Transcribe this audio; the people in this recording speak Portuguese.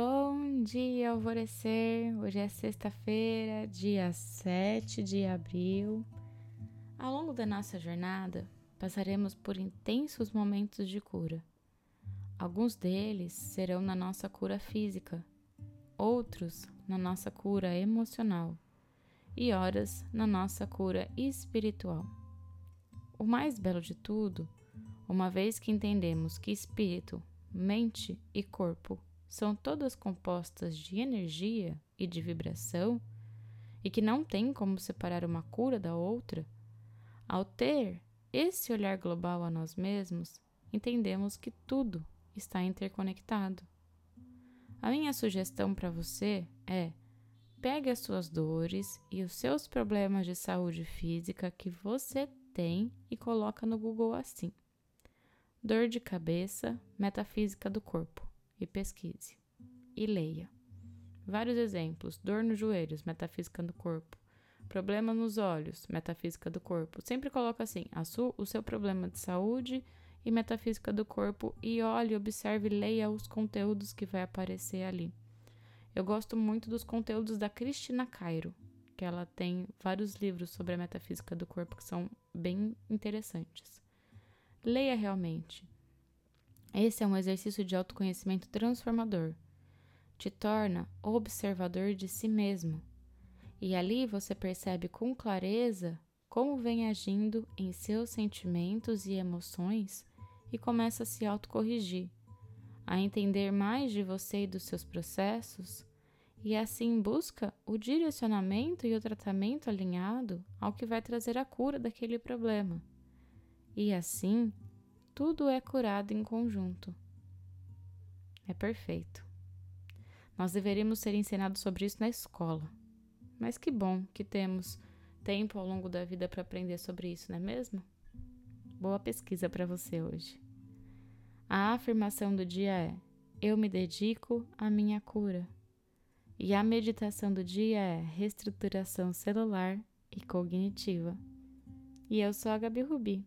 Bom dia, alvorecer! Hoje é sexta-feira, dia 7 de abril. Ao longo da nossa jornada, passaremos por intensos momentos de cura. Alguns deles serão na nossa cura física, outros na nossa cura emocional e horas na nossa cura espiritual. O mais belo de tudo, uma vez que entendemos que espírito, mente e corpo são todas compostas de energia e de vibração, e que não tem como separar uma cura da outra, ao ter esse olhar global a nós mesmos, entendemos que tudo está interconectado. A minha sugestão para você é: pegue as suas dores e os seus problemas de saúde física que você tem e coloca no Google assim: dor de cabeça, metafísica do corpo e pesquise. E leia. Vários exemplos: dor nos joelhos, metafísica do corpo. Problema nos olhos, metafísica do corpo. Sempre coloca assim: o seu problema de saúde e metafísica do corpo e olhe, observe, leia os conteúdos que vai aparecer ali. Eu gosto muito dos conteúdos da Cristina Cairo, que ela tem vários livros sobre a metafísica do corpo que são bem interessantes. Leia realmente. Esse é um exercício de autoconhecimento transformador. Te torna observador de si mesmo. E ali você percebe com clareza como vem agindo em seus sentimentos e emoções e começa a se autocorrigir, a entender mais de você e dos seus processos e assim busca o direcionamento e o tratamento alinhado ao que vai trazer a cura daquele problema. E assim tudo é curado em conjunto. É perfeito. Nós deveríamos ser ensinados sobre isso na escola. Mas que bom que temos tempo ao longo da vida para aprender sobre isso, não é mesmo? Boa pesquisa para você hoje. A afirmação do dia é: Eu me dedico à minha cura. E a meditação do dia é reestruturação celular e cognitiva. E eu sou a Gabi Rubi